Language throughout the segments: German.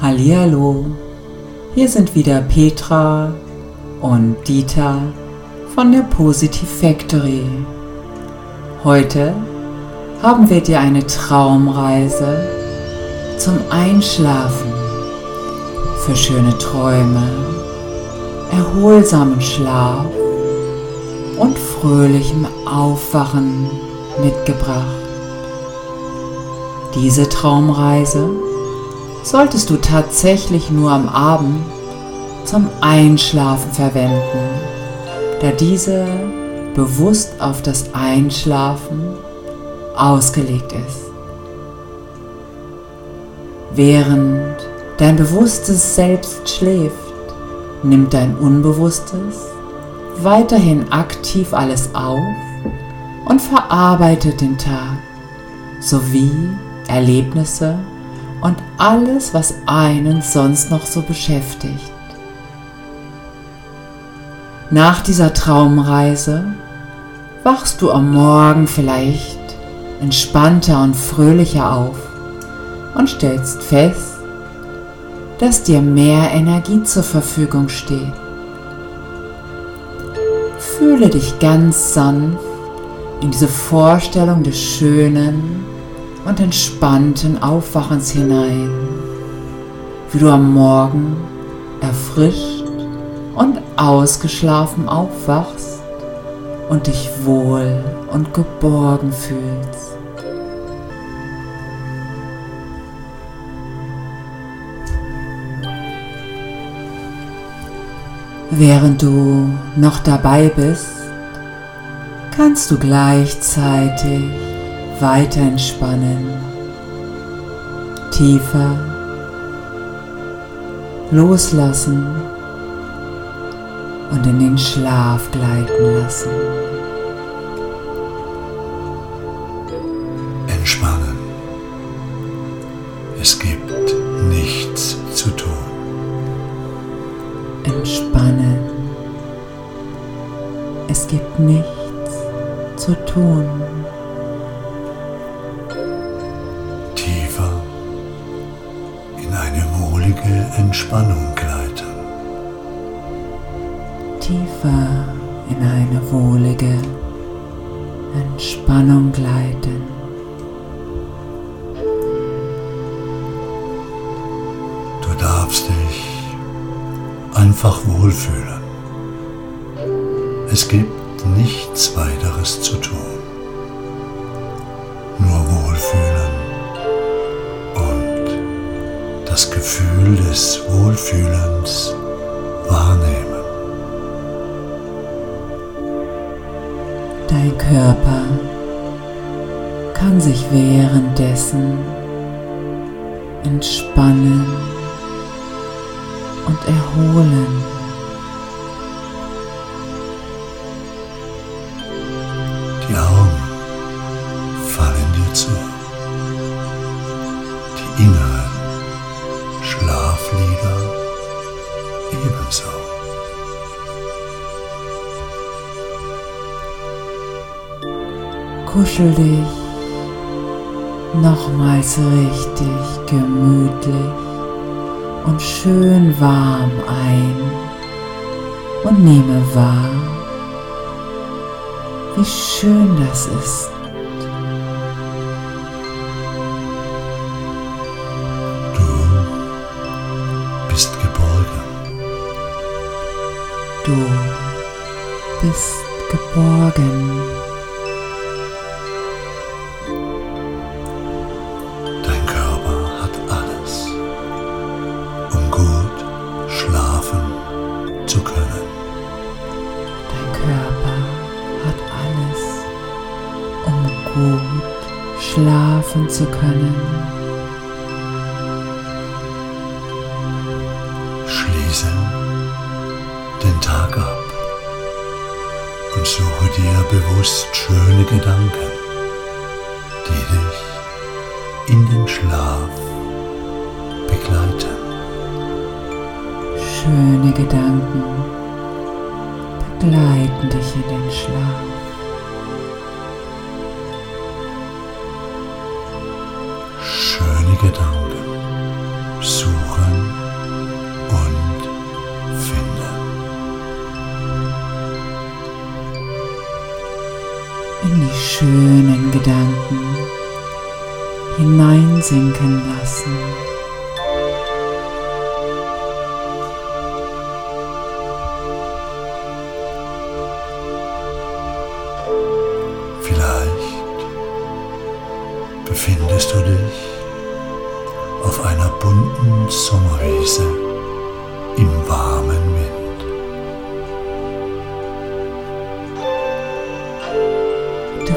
Hallihallo, hier sind wieder Petra und Dieter von der Positive Factory. Heute haben wir dir eine Traumreise zum Einschlafen für schöne Träume, erholsamen Schlaf und fröhlichem Aufwachen mitgebracht. Diese Traumreise solltest du tatsächlich nur am Abend zum Einschlafen verwenden, da diese bewusst auf das Einschlafen ausgelegt ist. Während dein bewusstes Selbst schläft, nimmt dein Unbewusstes weiterhin aktiv alles auf und verarbeitet den Tag sowie Erlebnisse und alles, was einen sonst noch so beschäftigt. Nach dieser Traumreise wachst du am Morgen vielleicht entspannter und fröhlicher auf und stellst fest, dass dir mehr Energie zur Verfügung steht. Fühle dich ganz sanft in diese Vorstellung des schönen, und entspannten Aufwachens hinein, wie du am Morgen erfrischt und ausgeschlafen aufwachst und dich wohl und geborgen fühlst. Während du noch dabei bist, kannst du gleichzeitig weiter entspannen, tiefer. Loslassen. Und in den Schlaf gleiten lassen. Darfst dich einfach wohlfühlen. Es gibt nichts weiteres zu tun. Nur wohlfühlen das Gefühl des Wohlfühlens wahrnehmen. Dein Körper kann sich währenddessen entspannen und erholen. Die Augen fallen dir zu. Die innere Schlaflieder ebenso. Kuschel dich nochmals richtig gemütlich schön warm ein und nehme wahr, wie schön das ist. Schlafen zu können.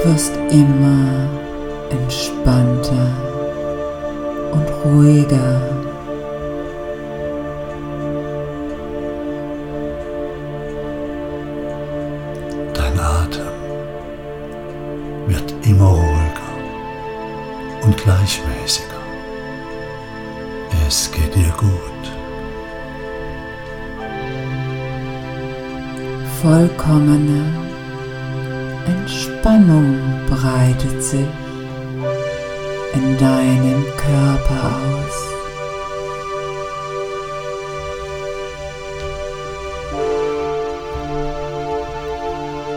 Wirst immer entspannter und ruhiger. Dein Atem wird immer ruhiger und gleichmäßiger. Es geht dir gut. Vollkommene Entspannung breitet sich in deinem Körper aus.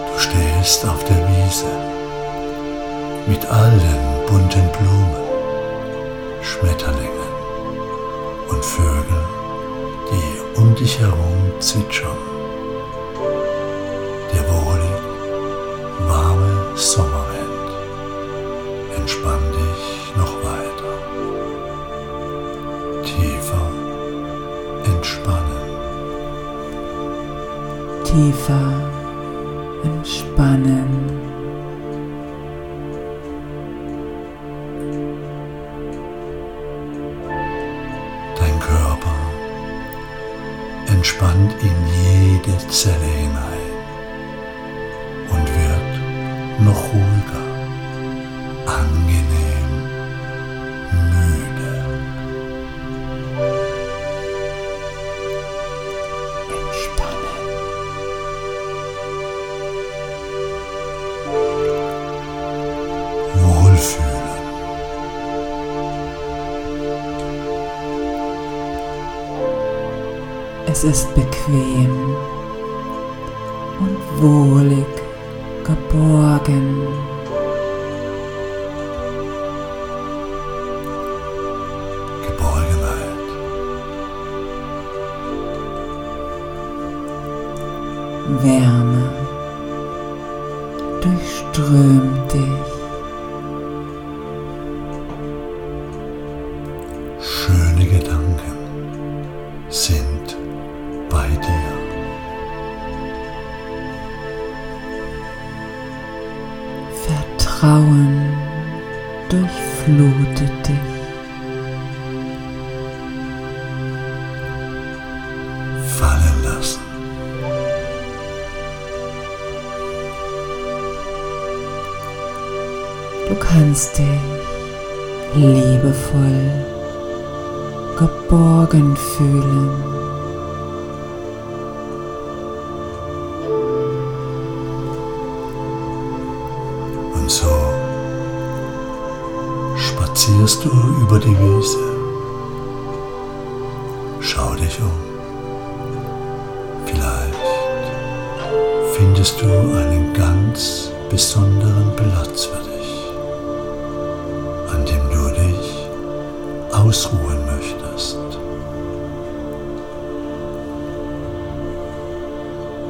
Du stehst auf der Wiese mit all den bunten Blumen, Schmetterlingen und Vögeln, die um dich herum zwitschern. Tiefer entspannen. Dein Körper entspannt in jede Zelle hinein und wird noch ruhiger, Es ist bequem und wohlig geborgen. Geborgenheit. Wärme Du kannst dich liebevoll geborgen fühlen. Und so spazierst du über die Wiese. Schau dich um. Vielleicht findest du einen ganz besonderen Platz für dich, ausruhen möchtest.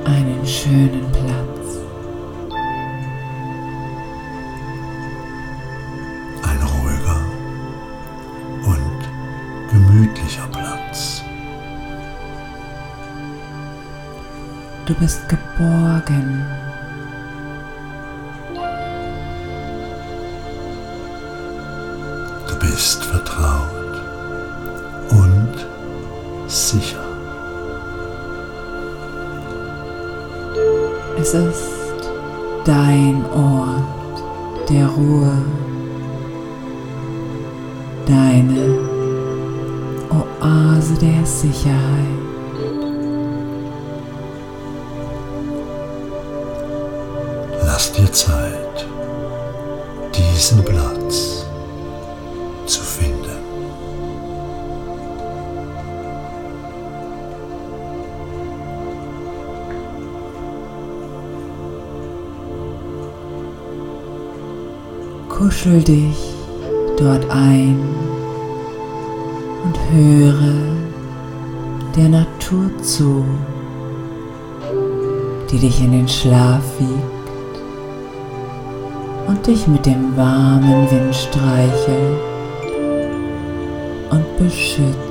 Einen schönen Platz. Ein ruhiger und gemütlicher Platz. Du bist geborgen. Du bist vertraut dein Ort der Ruhe, deine Oase der Sicherheit. Lass dir Zeit, diesen Platz Kuschel dich dort ein und höre der Natur zu, die dich in den Schlaf wiegt und dich mit dem warmen Wind streichelt und beschützt.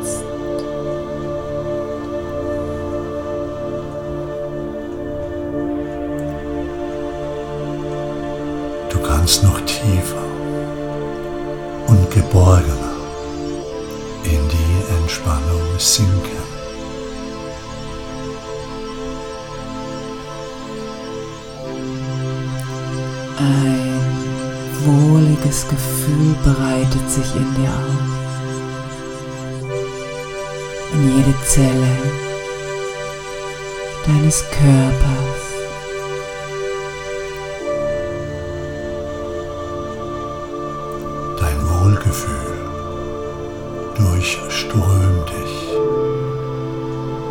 Durchströmt dich,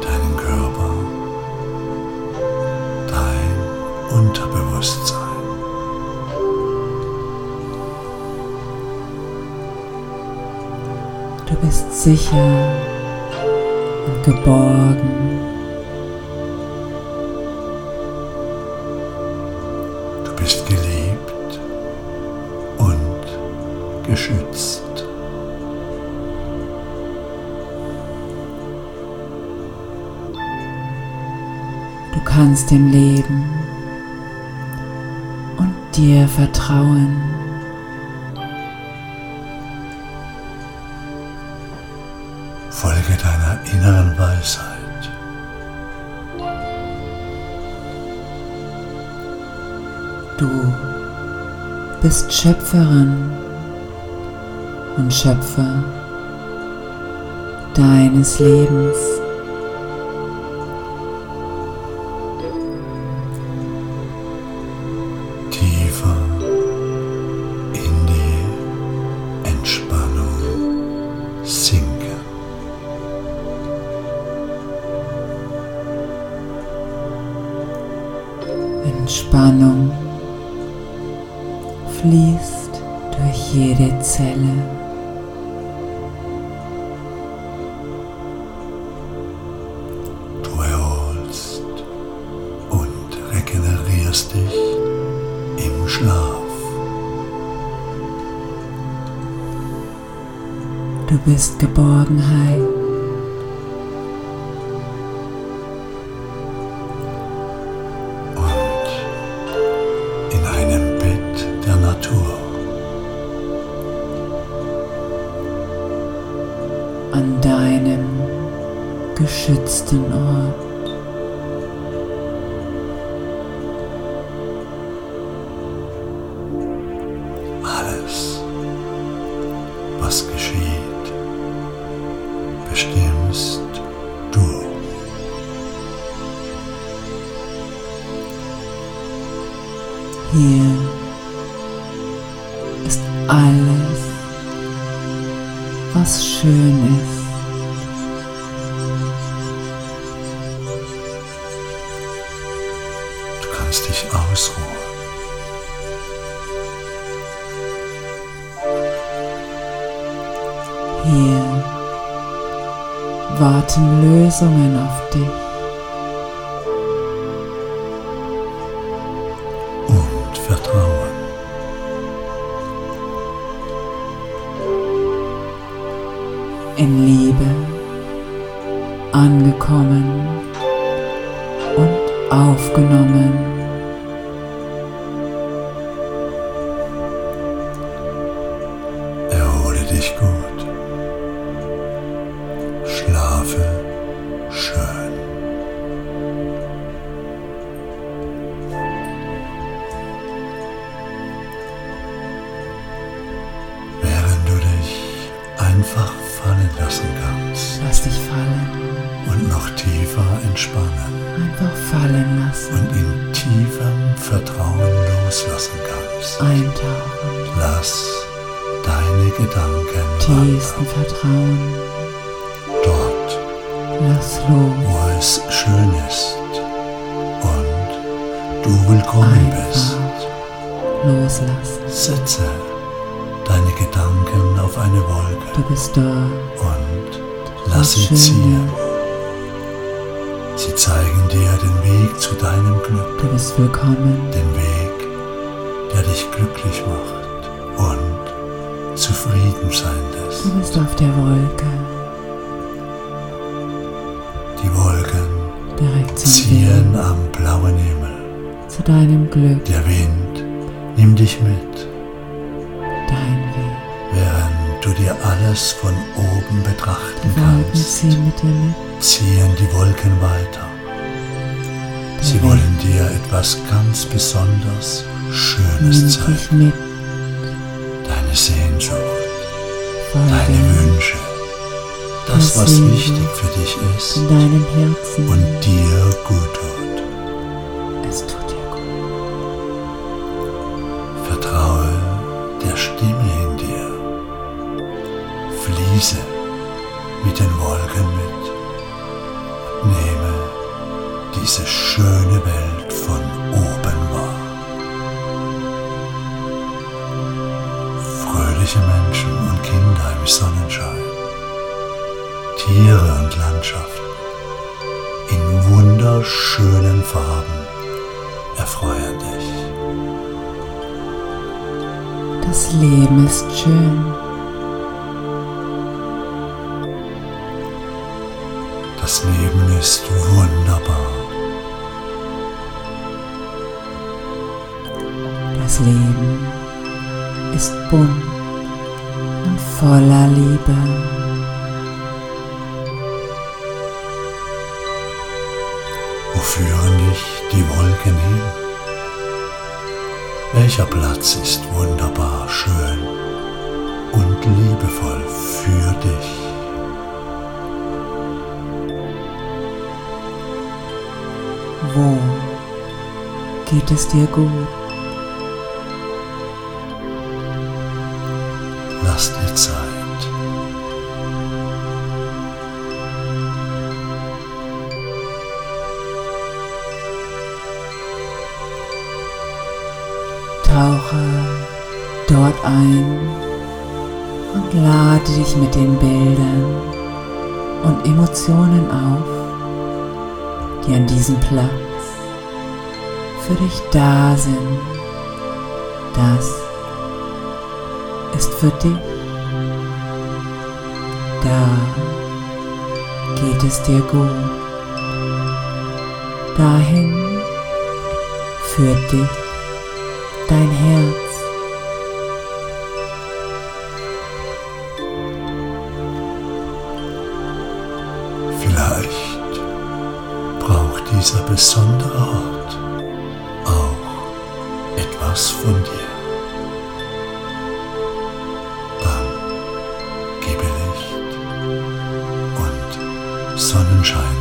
deinen Körper, dein Unterbewusstsein. Du bist sicher und geborgen. Dem Leben und dir vertrauen. Folge deiner inneren Weisheit. Du bist Schöpferin und Schöpfer deines Lebens. Fließt durch jede Zelle. Du erholst und regenerierst dich im Schlaf. Du bist Geborgenheit. Lösungen auf dich. und Vertrauen. in Liebe angekommen und aufgenommen. Zufrieden sein lässt. Du bist auf der Wolke. Die Wolken Direkt ziehen Weg. am blauen Himmel. Zu deinem Glück. Der Wind nimmt dich mit, Dein Weg. während du dir alles von oben betrachten Die Wolken kannst. ziehen mit dir mit. Ziehen die Wolken weiter. Der Sie Wind wollen dir etwas ganz besonders Schönes zeigen. Deine Wünsche, das, was wichtig für dich ist in deinem Herzen. und dir gut tut. Das Leben ist schön. Das Leben ist wunderbar. Das Leben ist bunt und voller Liebe. Wo führen dich die Wolken hin? Welcher Platz ist wunderbar schön und liebevoll für dich? Wo geht es dir gut? Diesem Platz für dich da sind. Das ist für dich. Da geht es dir gut. Dahin führt dich dein Herz. Vielleicht dieser besondere Ort auch etwas von dir. Dann gebe Licht und Sonnenschein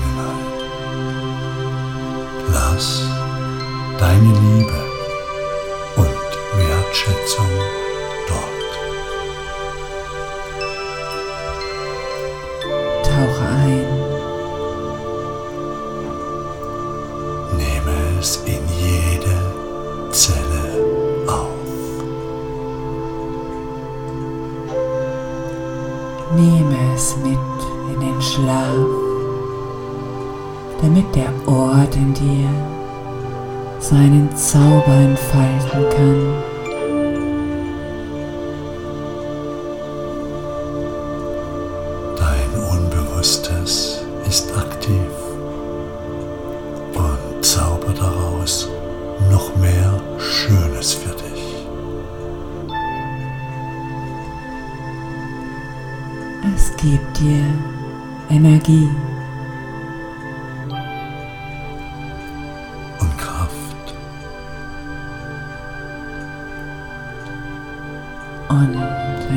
und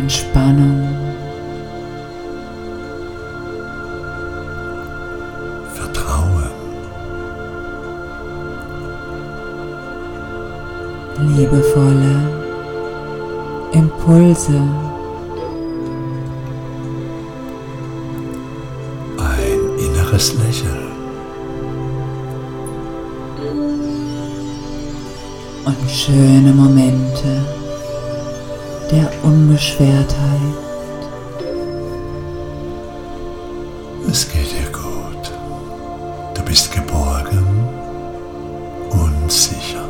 Entspannung. Vertrauen, liebevolle Impulse, ein inneres Lächeln, und schöne Momente der Unbeschwertheit. Es geht dir gut. Du bist geborgen und sicher.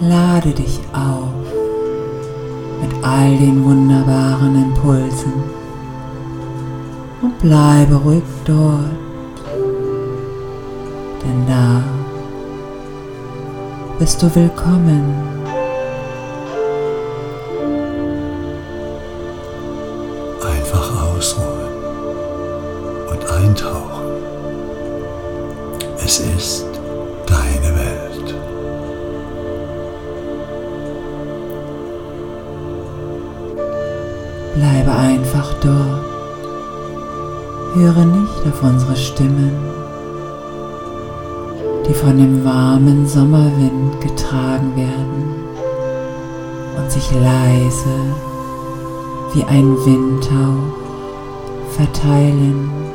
Lade dich auf mit all den wunderbaren Impulsen und bleibe ruhig dort, bist du willkommen. Einfach ausruhen und eintauchen. Es ist deine Welt. Bleibe einfach dort. Höre nicht auf unsere Stimmen, die von dem warmen Sommerwind getragen werden und sich leise wie ein Windhauch verteilen.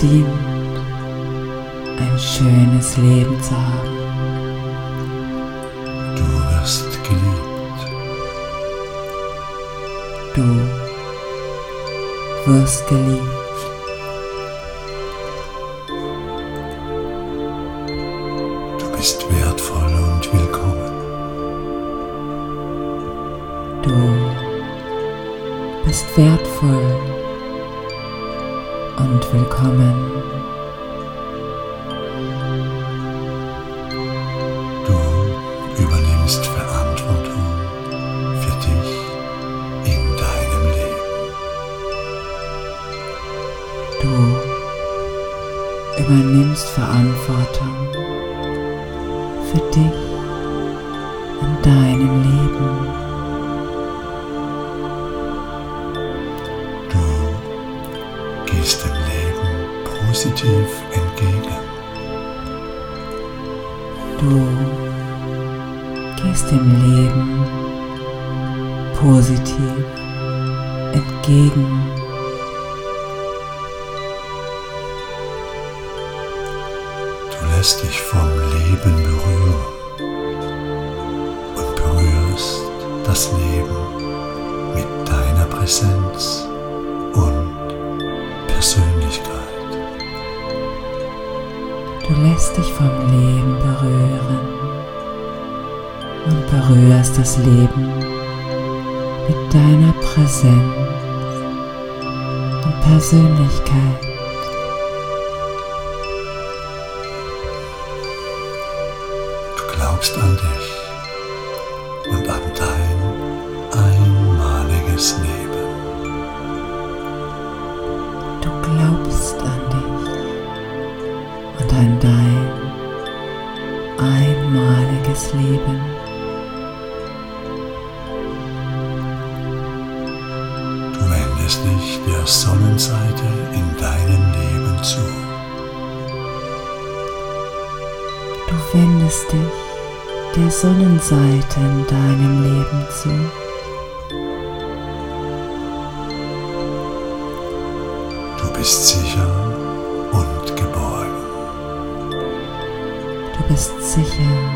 Verdient, ein schönes Leben zu haben. Du wirst geliebt. Du wirst geliebt. Du übernimmst Verantwortung für dich in deinem Leben. Du übernimmst Verantwortung für dich kann dein einmaliges Leben Du wendest dich der Sonnenseite in deinem Leben zu. Du wendest dich der Sonnenseite in deinem Leben zu. Sicher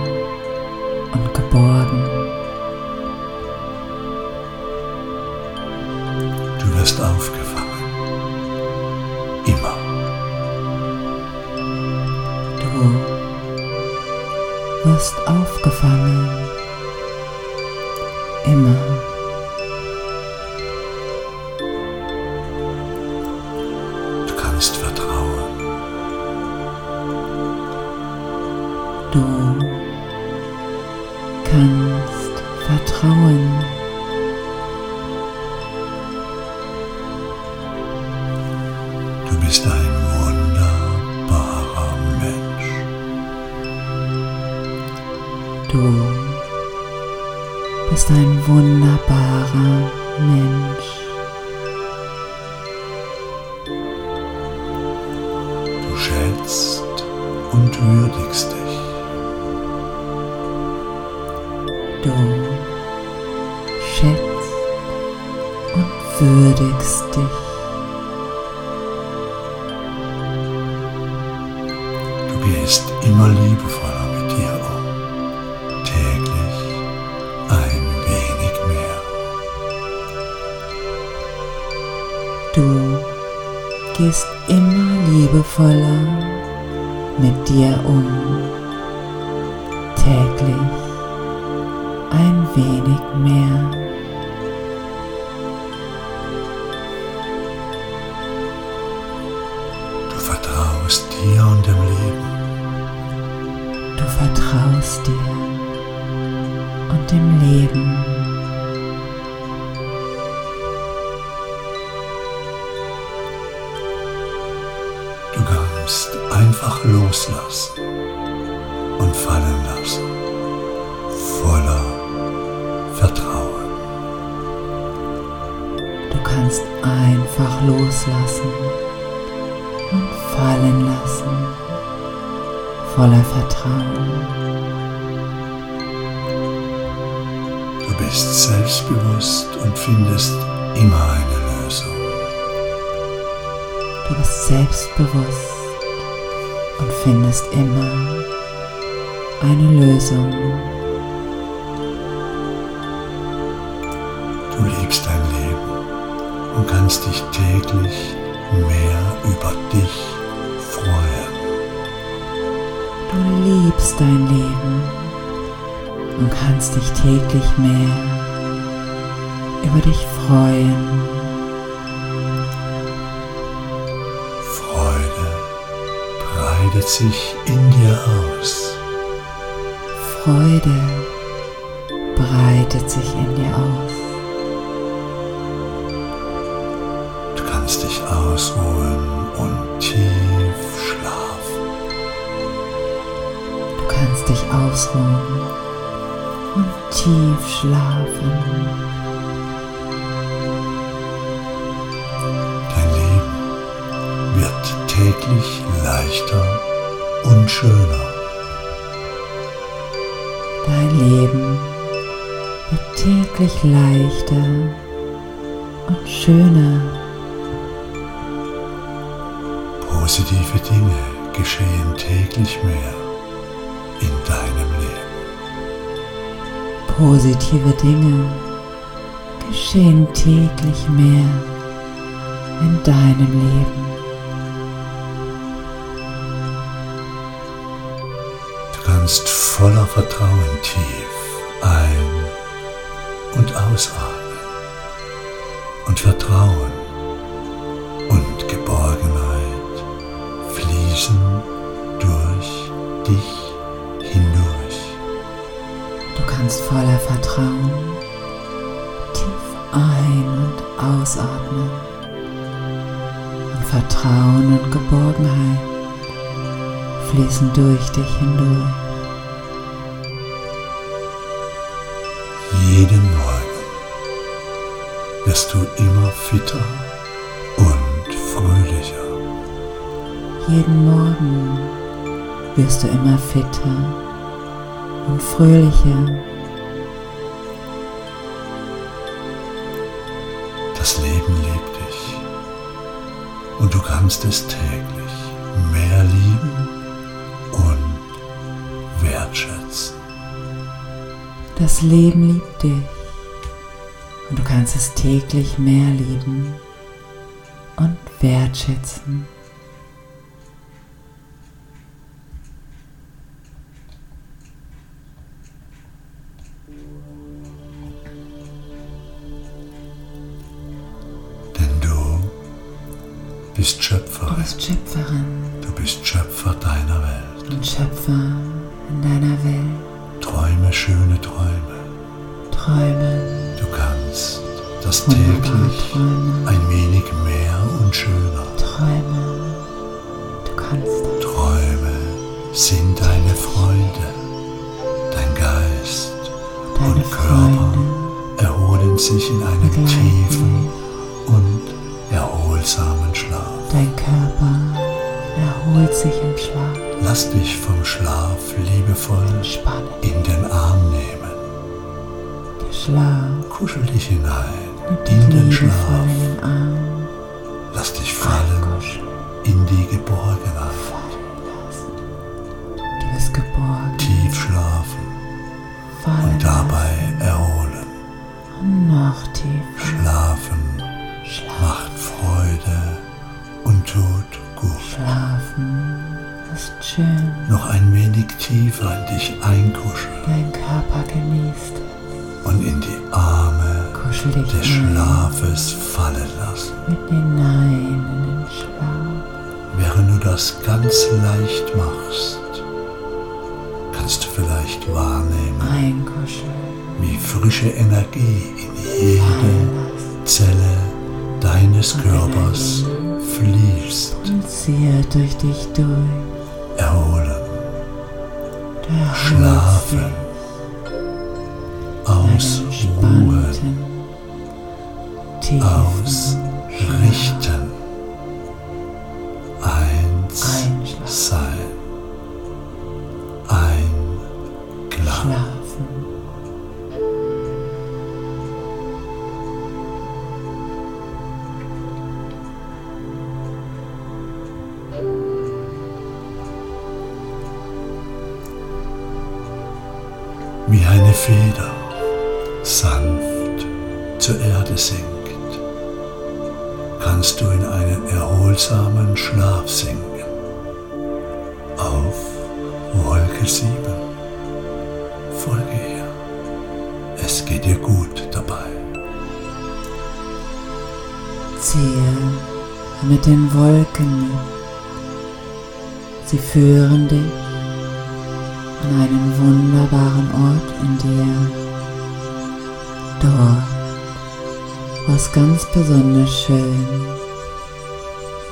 bist selbstbewusst und findest immer eine Lösung. Du bist selbstbewusst und findest immer eine Lösung. Du liebst dein Leben und kannst dich täglich mehr über dich freuen. Du liebst dein Leben und kannst dich täglich mehr über dich freuen. Freude breitet sich in dir aus. Freude breitet sich in dir aus. Du kannst dich ausruhen und tief schlafen. Du kannst dich ausruhen tief schlafen. Dein Leben wird täglich leichter und schöner. Dein Leben wird täglich leichter und schöner. Positive Dinge geschehen täglich mehr in deinem Leben. Positive Dinge geschehen täglich mehr in deinem Leben. Du kannst voller Vertrauen tief ein- und ausatmen und Vertrauen und Geborgenheit fließen Kannst voller Vertrauen tief ein- und ausatmen. Und Vertrauen und Geborgenheit fließen durch dich hindurch. Jeden Morgen wirst du immer fitter fröhlicher. Jeden Morgen wirst du immer fitter und fröhlicher. Kannst es täglich mehr lieben und wertschätzen. Das Leben liebt dich und du kannst es täglich mehr lieben und wertschätzen. Bist Du Schöpferin, bist Schöpferin du bist Schöpfer deiner Welt. und Schöpfer in deiner Welt. Träume schöne Träume. Träume Du kannst das täglich ein Lass dich vom Schlaf liebevoll Entspannen. in den Arm nehmen. Der Schlaf Kuschel dich hinein in den Schlaf. Lass dich fallen in die Geborgenheit. Wenig tiefer in dich einkuscheln Dein Körper genießt es. und in die Arme des. Schlafes fallen lassen. Mit hinein in den Schlaf. Während du das ganz leicht machst, kannst du vielleicht wahrnehmen, Einkuscheln. wie frische Energie in jede. Zelle deines Körpers fließt. Pulsiert durch dich durch. Erholst Schlafen, ausruhen, ausrichten, mit den Wolken. Sie führen dich an einen wunderbaren Ort in dir. Dort, wo es ganz besonders schön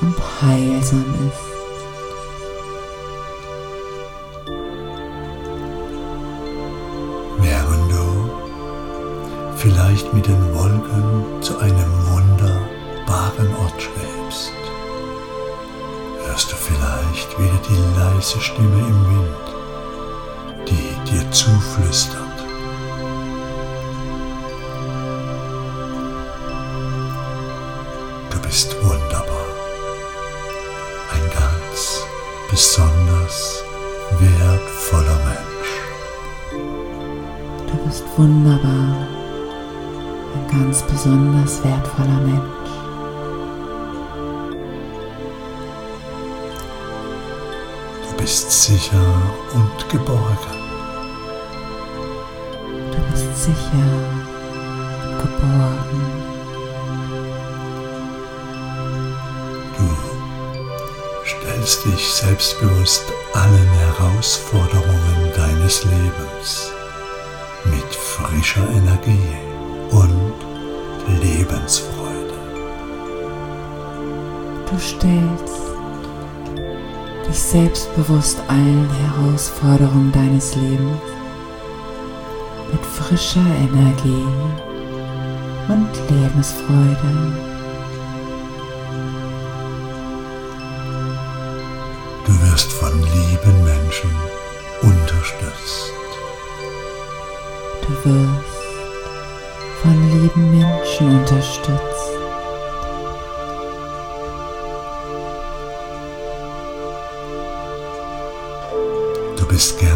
und heilsam ist. Stimme im sicher und geborgen. Du bist sicher und geborgen. Du stellst dich selbstbewusst allen Herausforderungen deines Lebens mit frischer Energie und Lebensfreude. Du stellst dich selbstbewusst allen Herausforderungen deines Lebens mit frischer Energie und Lebensfreude. Du wirst von lieben Menschen unterstützt. Du wirst von lieben Menschen unterstützt. Francisca.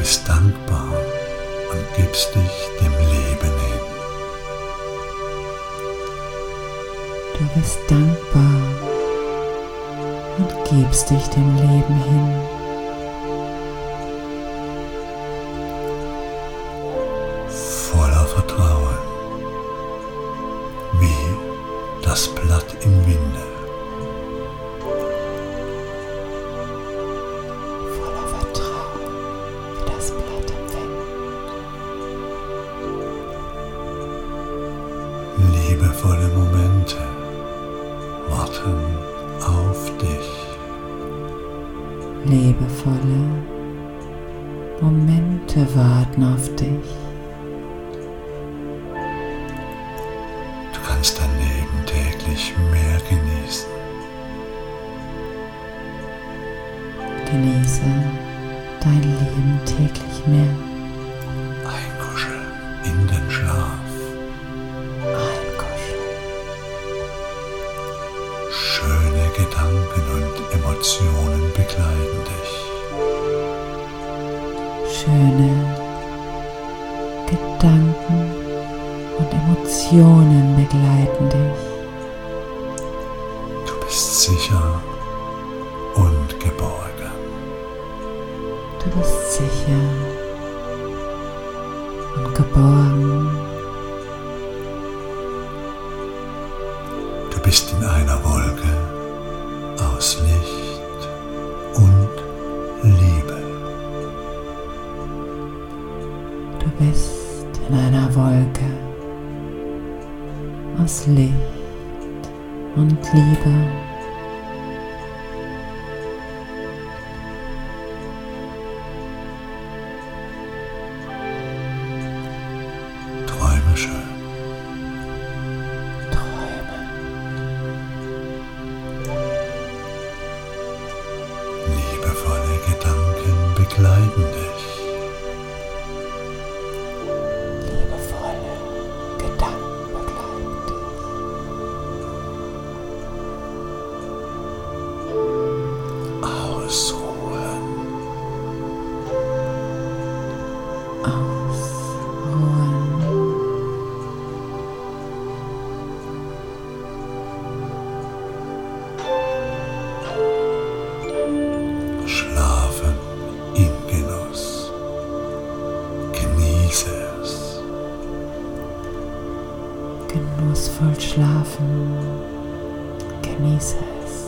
bist dankbar und gibst dich dem Leben hin. Du bist dankbar und gibst dich dem Leben hin. bist sicher und geborgen. Du bist sicher und geborgen. genussvoll schlafen. Genieße es.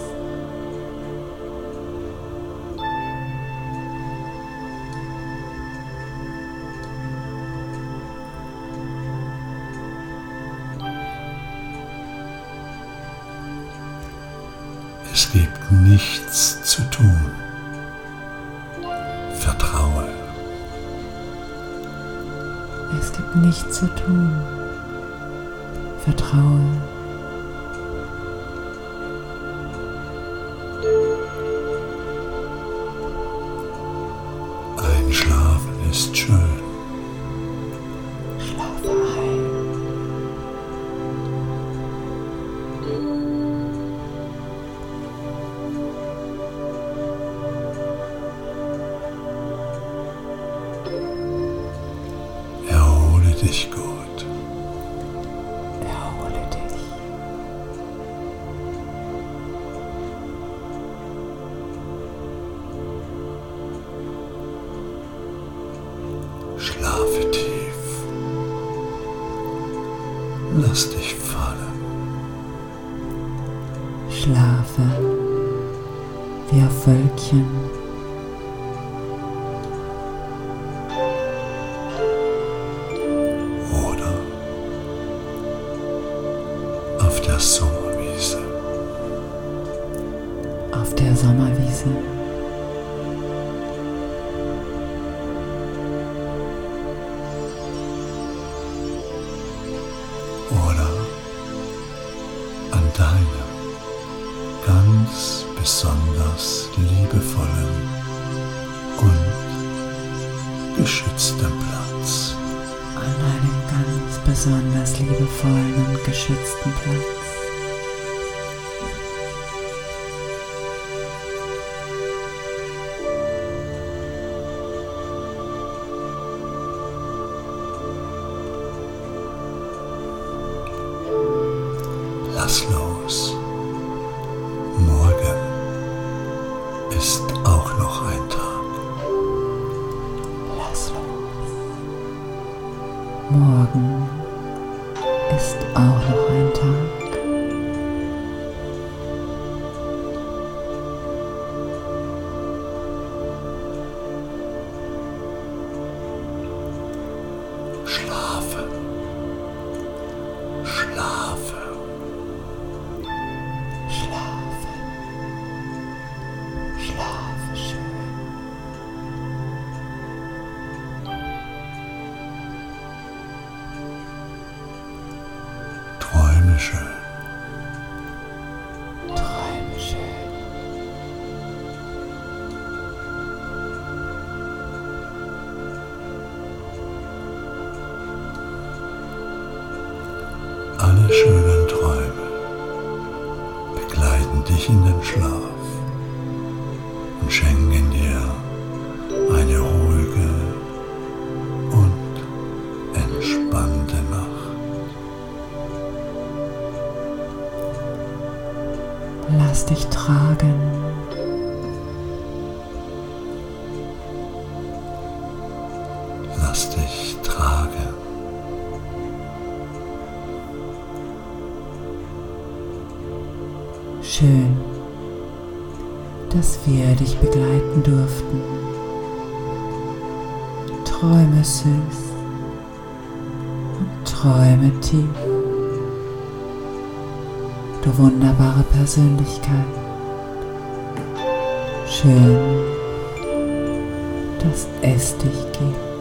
Es gibt nichts zu tun. Vertraue. Es gibt nichts zu tun. Oh. wie auf Wölkchen. Schlafe. Schlafe. Schlafe schön. Träume schön. deine schönen Träume begleiten dich in den Schlaf. Monty, du wunderbare Persönlichkeit. Schön, dass es dich gibt.